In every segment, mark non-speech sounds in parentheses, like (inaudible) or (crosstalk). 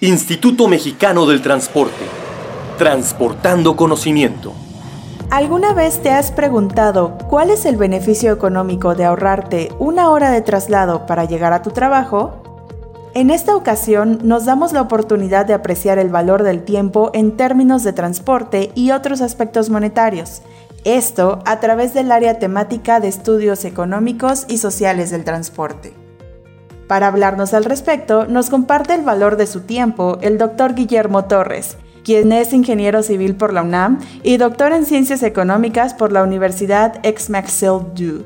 Instituto Mexicano del Transporte. Transportando conocimiento. ¿Alguna vez te has preguntado cuál es el beneficio económico de ahorrarte una hora de traslado para llegar a tu trabajo? En esta ocasión nos damos la oportunidad de apreciar el valor del tiempo en términos de transporte y otros aspectos monetarios. Esto a través del área temática de estudios económicos y sociales del transporte. Para hablarnos al respecto, nos comparte el valor de su tiempo el doctor Guillermo Torres, quien es ingeniero civil por la UNAM y doctor en ciencias económicas por la Universidad Aix-McSill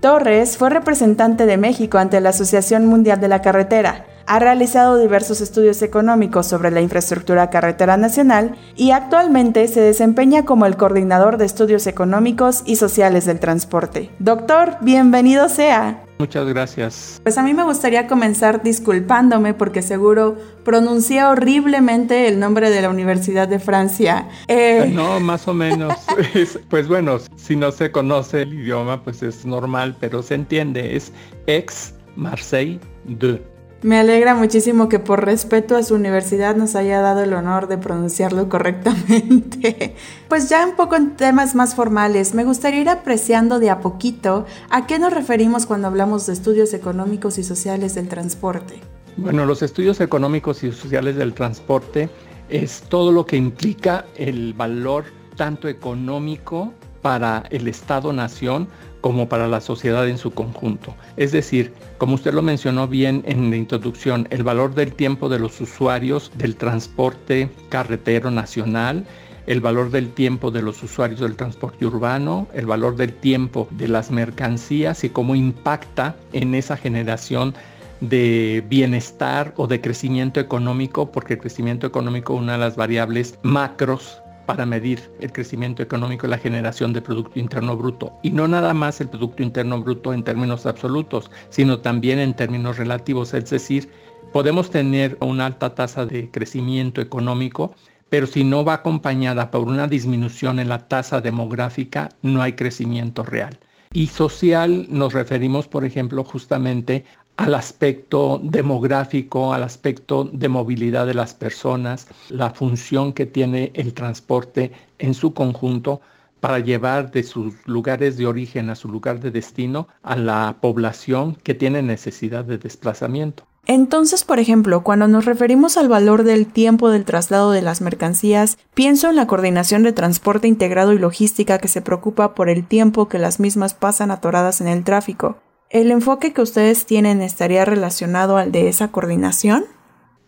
Torres fue representante de México ante la Asociación Mundial de la Carretera, ha realizado diversos estudios económicos sobre la infraestructura carretera nacional y actualmente se desempeña como el coordinador de estudios económicos y sociales del transporte. Doctor, bienvenido sea. Muchas gracias. Pues a mí me gustaría comenzar disculpándome porque seguro pronuncié horriblemente el nombre de la Universidad de Francia. Eh, no, más o menos. (laughs) pues bueno, si no se conoce el idioma, pues es normal, pero se entiende. Es ex Marseille de. Me alegra muchísimo que por respeto a su universidad nos haya dado el honor de pronunciarlo correctamente. (laughs) Pues ya un poco en temas más formales, me gustaría ir apreciando de a poquito a qué nos referimos cuando hablamos de estudios económicos y sociales del transporte. Bueno, los estudios económicos y sociales del transporte es todo lo que implica el valor tanto económico para el Estado-Nación como para la sociedad en su conjunto. Es decir, como usted lo mencionó bien en la introducción, el valor del tiempo de los usuarios del transporte carretero nacional, el valor del tiempo de los usuarios del transporte urbano, el valor del tiempo de las mercancías y cómo impacta en esa generación de bienestar o de crecimiento económico, porque el crecimiento económico una de las variables macros para medir el crecimiento económico y la generación de Producto Interno Bruto. Y no nada más el Producto Interno Bruto en términos absolutos, sino también en términos relativos. Es decir, podemos tener una alta tasa de crecimiento económico, pero si no va acompañada por una disminución en la tasa demográfica, no hay crecimiento real. Y social nos referimos, por ejemplo, justamente al aspecto demográfico, al aspecto de movilidad de las personas, la función que tiene el transporte en su conjunto para llevar de sus lugares de origen a su lugar de destino a la población que tiene necesidad de desplazamiento. Entonces, por ejemplo, cuando nos referimos al valor del tiempo del traslado de las mercancías, pienso en la coordinación de transporte integrado y logística que se preocupa por el tiempo que las mismas pasan atoradas en el tráfico. ¿El enfoque que ustedes tienen estaría relacionado al de esa coordinación?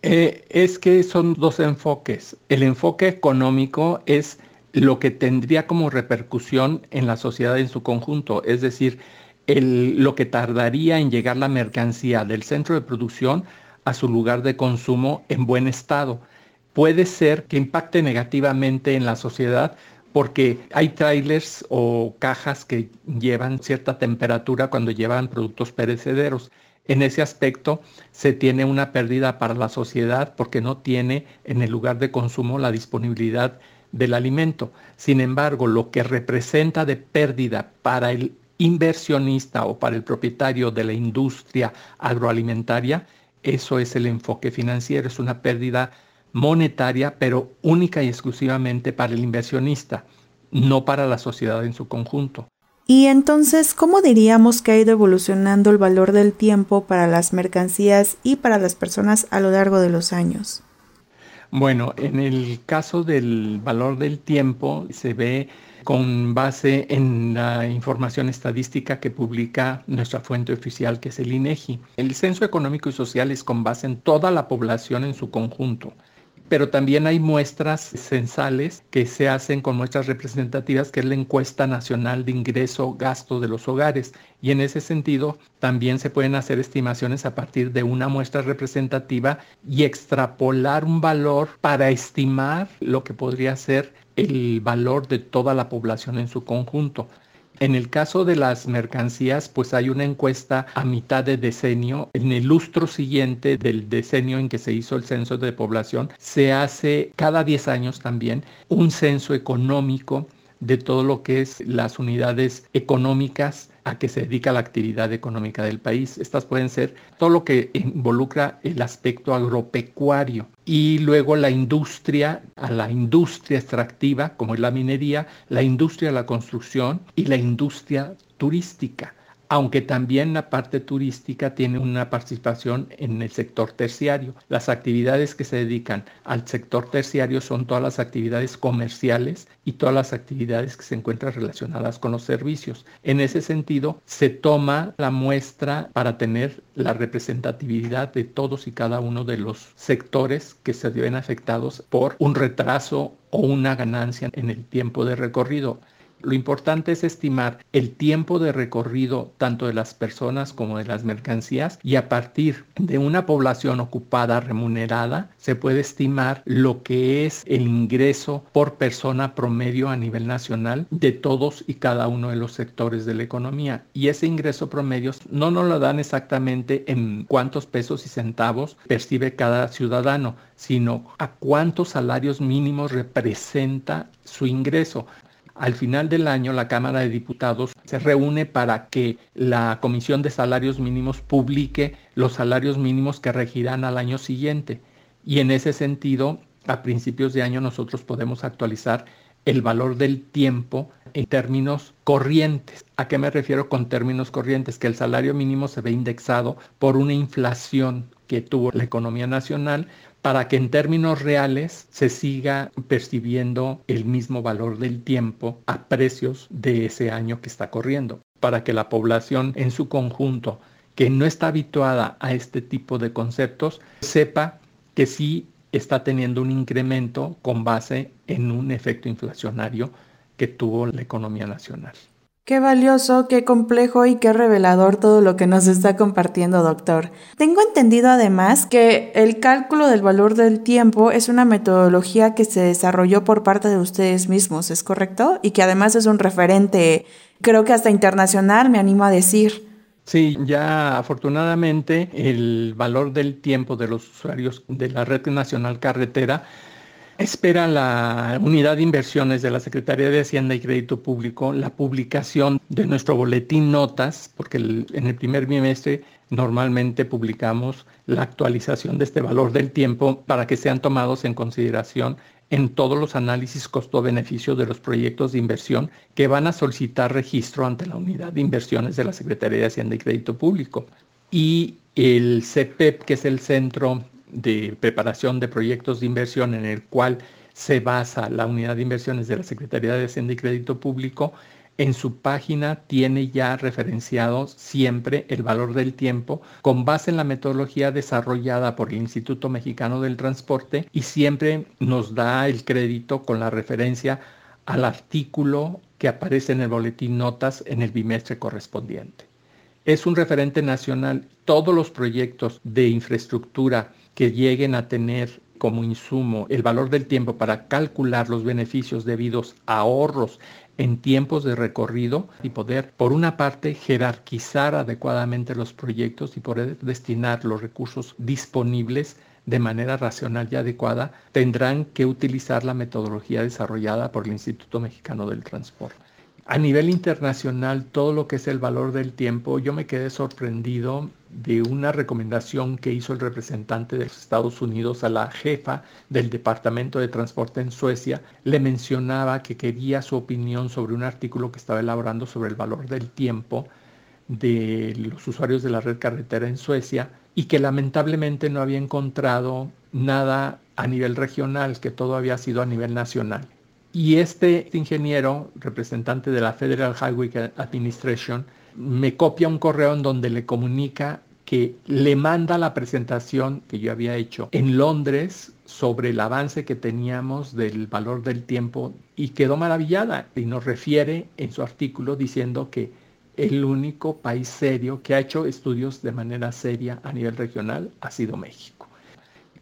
Eh, es que son dos enfoques. El enfoque económico es lo que tendría como repercusión en la sociedad en su conjunto, es decir, lo que tardaría en llegar la mercancía del centro de producción a su lugar de consumo en buen estado. Puede ser que impacte negativamente en la sociedad porque hay trailers o cajas que llevan cierta temperatura cuando llevan productos perecederos. En ese aspecto se tiene una pérdida para la sociedad porque no tiene en el lugar de consumo la disponibilidad del alimento. Sin embargo, lo que representa de pérdida para el inversionista o para el propietario de la industria agroalimentaria, eso es el enfoque financiero, es una pérdida monetaria, pero única y exclusivamente para el inversionista, no para la sociedad en su conjunto. Y entonces, ¿cómo diríamos que ha ido evolucionando el valor del tiempo para las mercancías y para las personas a lo largo de los años? Bueno, en el caso del valor del tiempo se ve con base en la información estadística que publica nuestra fuente oficial, que es el INEGI. El Censo Económico y Social es con base en toda la población en su conjunto pero también hay muestras censales que se hacen con muestras representativas, que es la encuesta nacional de ingreso gasto de los hogares. Y en ese sentido, también se pueden hacer estimaciones a partir de una muestra representativa y extrapolar un valor para estimar lo que podría ser el valor de toda la población en su conjunto. En el caso de las mercancías, pues hay una encuesta a mitad de decenio. En el lustro siguiente del decenio en que se hizo el censo de población, se hace cada 10 años también un censo económico de todo lo que es las unidades económicas a que se dedica la actividad económica del país. Estas pueden ser todo lo que involucra el aspecto agropecuario y luego la industria, a la industria extractiva como es la minería, la industria de la construcción y la industria turística aunque también la parte turística tiene una participación en el sector terciario. Las actividades que se dedican al sector terciario son todas las actividades comerciales y todas las actividades que se encuentran relacionadas con los servicios. En ese sentido, se toma la muestra para tener la representatividad de todos y cada uno de los sectores que se ven afectados por un retraso o una ganancia en el tiempo de recorrido. Lo importante es estimar el tiempo de recorrido tanto de las personas como de las mercancías y a partir de una población ocupada remunerada se puede estimar lo que es el ingreso por persona promedio a nivel nacional de todos y cada uno de los sectores de la economía. Y ese ingreso promedio no nos lo dan exactamente en cuántos pesos y centavos percibe cada ciudadano, sino a cuántos salarios mínimos representa su ingreso. Al final del año, la Cámara de Diputados se reúne para que la Comisión de Salarios Mínimos publique los salarios mínimos que regirán al año siguiente. Y en ese sentido, a principios de año nosotros podemos actualizar el valor del tiempo en términos corrientes. ¿A qué me refiero con términos corrientes? Que el salario mínimo se ve indexado por una inflación que tuvo la economía nacional para que en términos reales se siga percibiendo el mismo valor del tiempo a precios de ese año que está corriendo, para que la población en su conjunto que no está habituada a este tipo de conceptos sepa que sí está teniendo un incremento con base en un efecto inflacionario que tuvo la economía nacional. Qué valioso, qué complejo y qué revelador todo lo que nos está compartiendo, doctor. Tengo entendido además que el cálculo del valor del tiempo es una metodología que se desarrolló por parte de ustedes mismos, ¿es correcto? Y que además es un referente, creo que hasta internacional, me animo a decir. Sí, ya afortunadamente el valor del tiempo de los usuarios de la Red Nacional Carretera espera la unidad de inversiones de la Secretaría de Hacienda y Crédito Público la publicación de nuestro boletín notas, porque en el primer bimestre normalmente publicamos la actualización de este valor del tiempo para que sean tomados en consideración en todos los análisis costo-beneficio de los proyectos de inversión que van a solicitar registro ante la unidad de inversiones de la Secretaría de Hacienda y Crédito Público. Y el CPEP, que es el Centro de preparación de proyectos de inversión en el cual se basa la unidad de inversiones de la Secretaría de Hacienda y Crédito Público, en su página tiene ya referenciado siempre el valor del tiempo con base en la metodología desarrollada por el Instituto Mexicano del Transporte y siempre nos da el crédito con la referencia al artículo que aparece en el boletín notas en el bimestre correspondiente. Es un referente nacional. Todos los proyectos de infraestructura que lleguen a tener como insumo el valor del tiempo para calcular los beneficios debidos a ahorros en tiempos de recorrido y poder, por una parte, jerarquizar adecuadamente los proyectos y poder destinar los recursos disponibles de manera racional y adecuada, tendrán que utilizar la metodología desarrollada por el Instituto Mexicano del Transporte. A nivel internacional, todo lo que es el valor del tiempo, yo me quedé sorprendido de una recomendación que hizo el representante de los Estados Unidos a la jefa del Departamento de Transporte en Suecia. Le mencionaba que quería su opinión sobre un artículo que estaba elaborando sobre el valor del tiempo de los usuarios de la red carretera en Suecia y que lamentablemente no había encontrado nada a nivel regional, que todo había sido a nivel nacional. Y este ingeniero, representante de la Federal Highway Administration, me copia un correo en donde le comunica que le manda la presentación que yo había hecho en Londres sobre el avance que teníamos del valor del tiempo y quedó maravillada y nos refiere en su artículo diciendo que el único país serio que ha hecho estudios de manera seria a nivel regional ha sido México.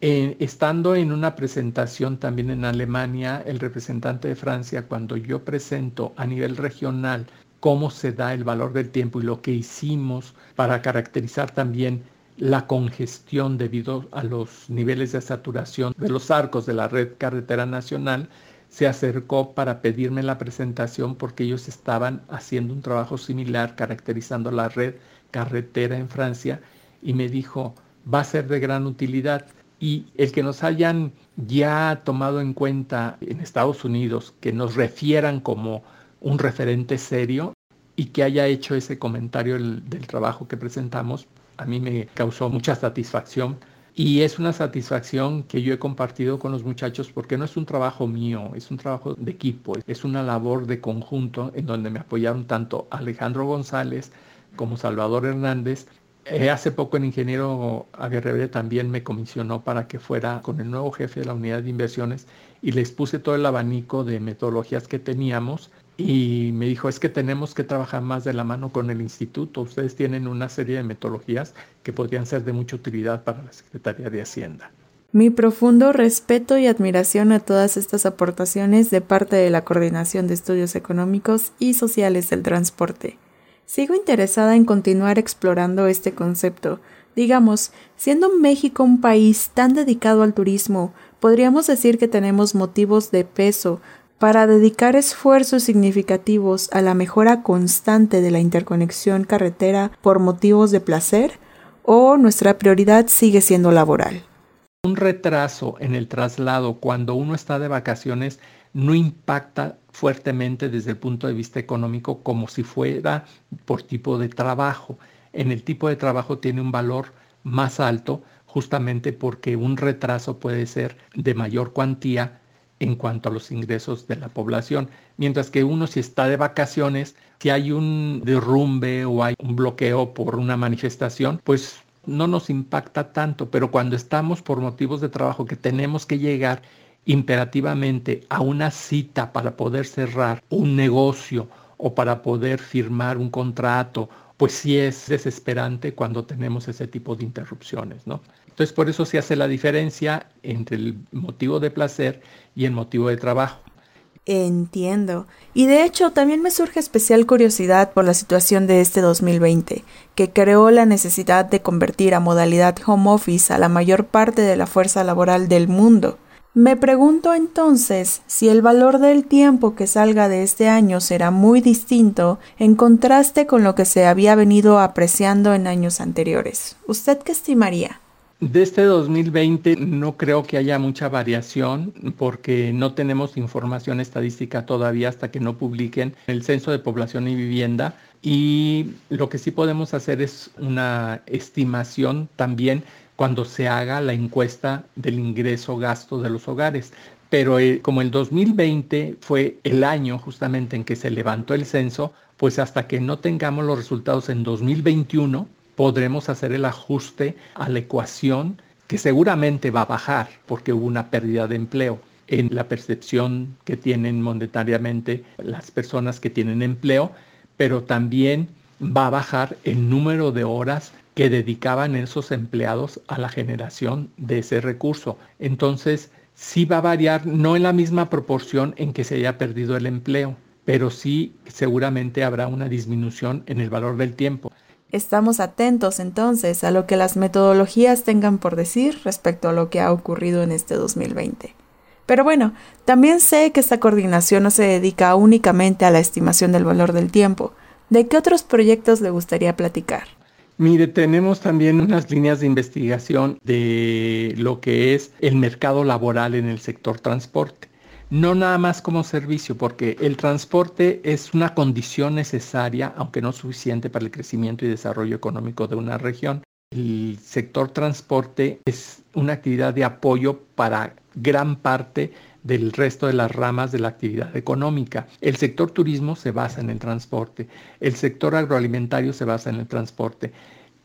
Eh, estando en una presentación también en Alemania, el representante de Francia, cuando yo presento a nivel regional cómo se da el valor del tiempo y lo que hicimos para caracterizar también la congestión debido a los niveles de saturación de los arcos de la red carretera nacional, se acercó para pedirme la presentación porque ellos estaban haciendo un trabajo similar caracterizando la red carretera en Francia y me dijo, va a ser de gran utilidad. Y el que nos hayan ya tomado en cuenta en Estados Unidos, que nos refieran como un referente serio y que haya hecho ese comentario del trabajo que presentamos, a mí me causó mucha satisfacción y es una satisfacción que yo he compartido con los muchachos porque no es un trabajo mío, es un trabajo de equipo, es una labor de conjunto en donde me apoyaron tanto Alejandro González como Salvador Hernández. Eh, hace poco el ingeniero Aguirre también me comisionó para que fuera con el nuevo jefe de la unidad de inversiones y les puse todo el abanico de metodologías que teníamos y me dijo, es que tenemos que trabajar más de la mano con el instituto. Ustedes tienen una serie de metodologías que podrían ser de mucha utilidad para la Secretaría de Hacienda. Mi profundo respeto y admiración a todas estas aportaciones de parte de la Coordinación de Estudios Económicos y Sociales del Transporte. Sigo interesada en continuar explorando este concepto. Digamos, siendo México un país tan dedicado al turismo, podríamos decir que tenemos motivos de peso para dedicar esfuerzos significativos a la mejora constante de la interconexión carretera por motivos de placer o nuestra prioridad sigue siendo laboral. Un retraso en el traslado cuando uno está de vacaciones no impacta fuertemente desde el punto de vista económico como si fuera por tipo de trabajo. En el tipo de trabajo tiene un valor más alto justamente porque un retraso puede ser de mayor cuantía en cuanto a los ingresos de la población. Mientras que uno si está de vacaciones, si hay un derrumbe o hay un bloqueo por una manifestación, pues no nos impacta tanto, pero cuando estamos por motivos de trabajo que tenemos que llegar imperativamente a una cita para poder cerrar un negocio o para poder firmar un contrato, pues sí es desesperante cuando tenemos ese tipo de interrupciones, ¿no? Entonces, por eso se hace la diferencia entre el motivo de placer y el motivo de trabajo. Entiendo. Y de hecho, también me surge especial curiosidad por la situación de este 2020, que creó la necesidad de convertir a modalidad home office a la mayor parte de la fuerza laboral del mundo. Me pregunto entonces si el valor del tiempo que salga de este año será muy distinto en contraste con lo que se había venido apreciando en años anteriores. ¿Usted qué estimaría? De este 2020 no creo que haya mucha variación porque no tenemos información estadística todavía hasta que no publiquen el censo de población y vivienda y lo que sí podemos hacer es una estimación también cuando se haga la encuesta del ingreso gasto de los hogares. Pero eh, como el 2020 fue el año justamente en que se levantó el censo, pues hasta que no tengamos los resultados en 2021, podremos hacer el ajuste a la ecuación que seguramente va a bajar porque hubo una pérdida de empleo en la percepción que tienen monetariamente las personas que tienen empleo, pero también va a bajar el número de horas que dedicaban esos empleados a la generación de ese recurso. Entonces, sí va a variar, no en la misma proporción en que se haya perdido el empleo, pero sí seguramente habrá una disminución en el valor del tiempo. Estamos atentos entonces a lo que las metodologías tengan por decir respecto a lo que ha ocurrido en este 2020. Pero bueno, también sé que esta coordinación no se dedica únicamente a la estimación del valor del tiempo. ¿De qué otros proyectos le gustaría platicar? Mire, tenemos también unas líneas de investigación de lo que es el mercado laboral en el sector transporte no nada más como servicio, porque el transporte es una condición necesaria, aunque no suficiente para el crecimiento y desarrollo económico de una región. El sector transporte es una actividad de apoyo para gran parte del resto de las ramas de la actividad económica. El sector turismo se basa en el transporte, el sector agroalimentario se basa en el transporte,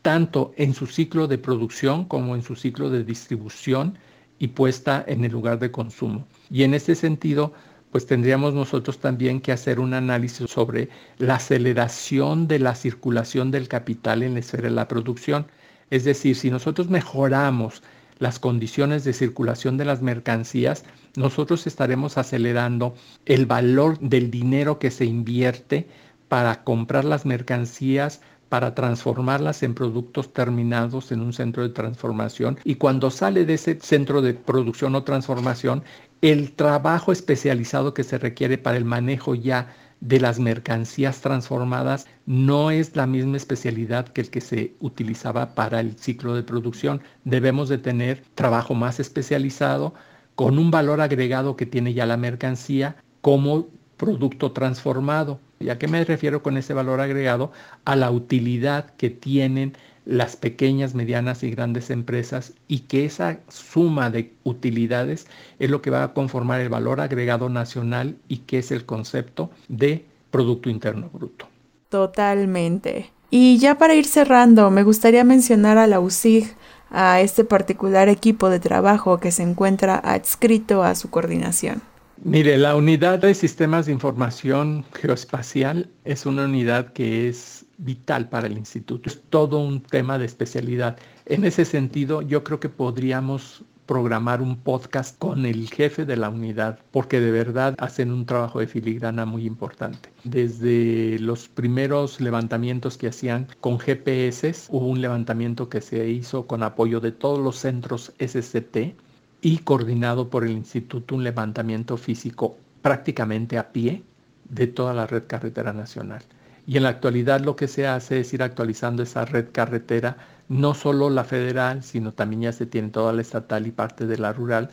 tanto en su ciclo de producción como en su ciclo de distribución y puesta en el lugar de consumo. Y en este sentido, pues tendríamos nosotros también que hacer un análisis sobre la aceleración de la circulación del capital en la esfera de la producción. Es decir, si nosotros mejoramos las condiciones de circulación de las mercancías, nosotros estaremos acelerando el valor del dinero que se invierte para comprar las mercancías, para transformarlas en productos terminados en un centro de transformación y cuando sale de ese centro de producción o transformación, el trabajo especializado que se requiere para el manejo ya de las mercancías transformadas no es la misma especialidad que el que se utilizaba para el ciclo de producción. Debemos de tener trabajo más especializado con un valor agregado que tiene ya la mercancía como producto transformado. ¿Y a qué me refiero con ese valor agregado? A la utilidad que tienen las pequeñas, medianas y grandes empresas y que esa suma de utilidades es lo que va a conformar el valor agregado nacional y que es el concepto de Producto Interno Bruto. Totalmente. Y ya para ir cerrando, me gustaría mencionar a la USIG, a este particular equipo de trabajo que se encuentra adscrito a su coordinación. Mire, la unidad de sistemas de información geoespacial es una unidad que es vital para el instituto. Es todo un tema de especialidad. En ese sentido, yo creo que podríamos programar un podcast con el jefe de la unidad, porque de verdad hacen un trabajo de filigrana muy importante. Desde los primeros levantamientos que hacían con GPS, hubo un levantamiento que se hizo con apoyo de todos los centros SCT y coordinado por el instituto un levantamiento físico prácticamente a pie de toda la red carretera nacional. Y en la actualidad lo que se hace es ir actualizando esa red carretera, no solo la federal, sino también ya se tiene toda la estatal y parte de la rural,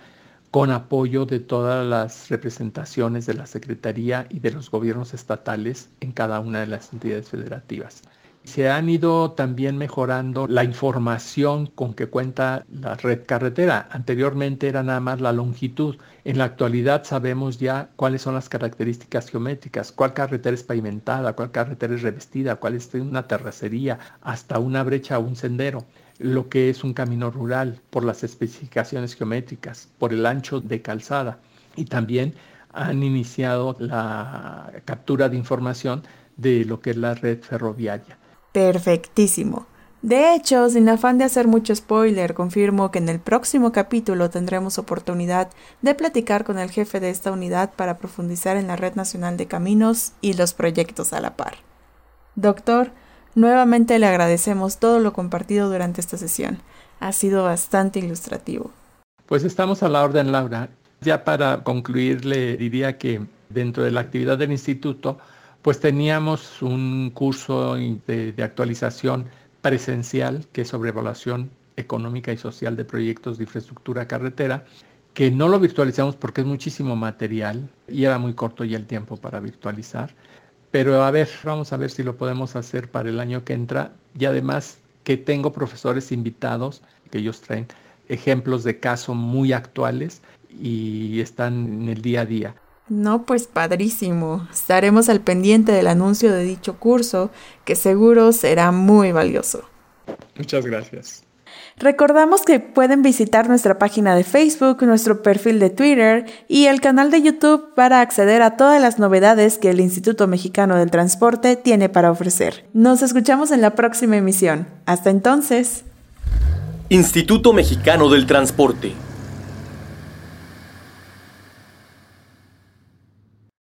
con apoyo de todas las representaciones de la Secretaría y de los gobiernos estatales en cada una de las entidades federativas. Se han ido también mejorando la información con que cuenta la red carretera. Anteriormente era nada más la longitud. En la actualidad sabemos ya cuáles son las características geométricas, cuál carretera es pavimentada, cuál carretera es revestida, cuál es una terracería, hasta una brecha o un sendero lo que es un camino rural por las especificaciones geométricas, por el ancho de calzada y también han iniciado la captura de información de lo que es la red ferroviaria. Perfectísimo. De hecho, sin afán de hacer mucho spoiler, confirmo que en el próximo capítulo tendremos oportunidad de platicar con el jefe de esta unidad para profundizar en la Red Nacional de Caminos y los proyectos a la par. Doctor, nuevamente le agradecemos todo lo compartido durante esta sesión. Ha sido bastante ilustrativo. Pues estamos a la orden, Laura. Ya para concluir, le diría que dentro de la actividad del instituto, pues teníamos un curso de, actualización presencial que es sobre evaluación económica y social de proyectos de infraestructura carretera, que no lo virtualizamos porque es muchísimo material y era muy corto ya el tiempo para virtualizar. Pero a ver, vamos a ver si lo podemos hacer para el año que entra. Y además que tengo profesores invitados que ellos traen ejemplos de caso muy actuales y están en el día a día. No, pues padrísimo. Estaremos al pendiente del anuncio de dicho curso, que seguro será muy valioso. Muchas gracias. Recordamos que pueden visitar nuestra página de Facebook, nuestro perfil de Twitter y el canal de YouTube para acceder a todas las novedades que el Instituto Mexicano del Transporte tiene para ofrecer. Nos escuchamos en la próxima emisión. Hasta entonces. Instituto Mexicano del Transporte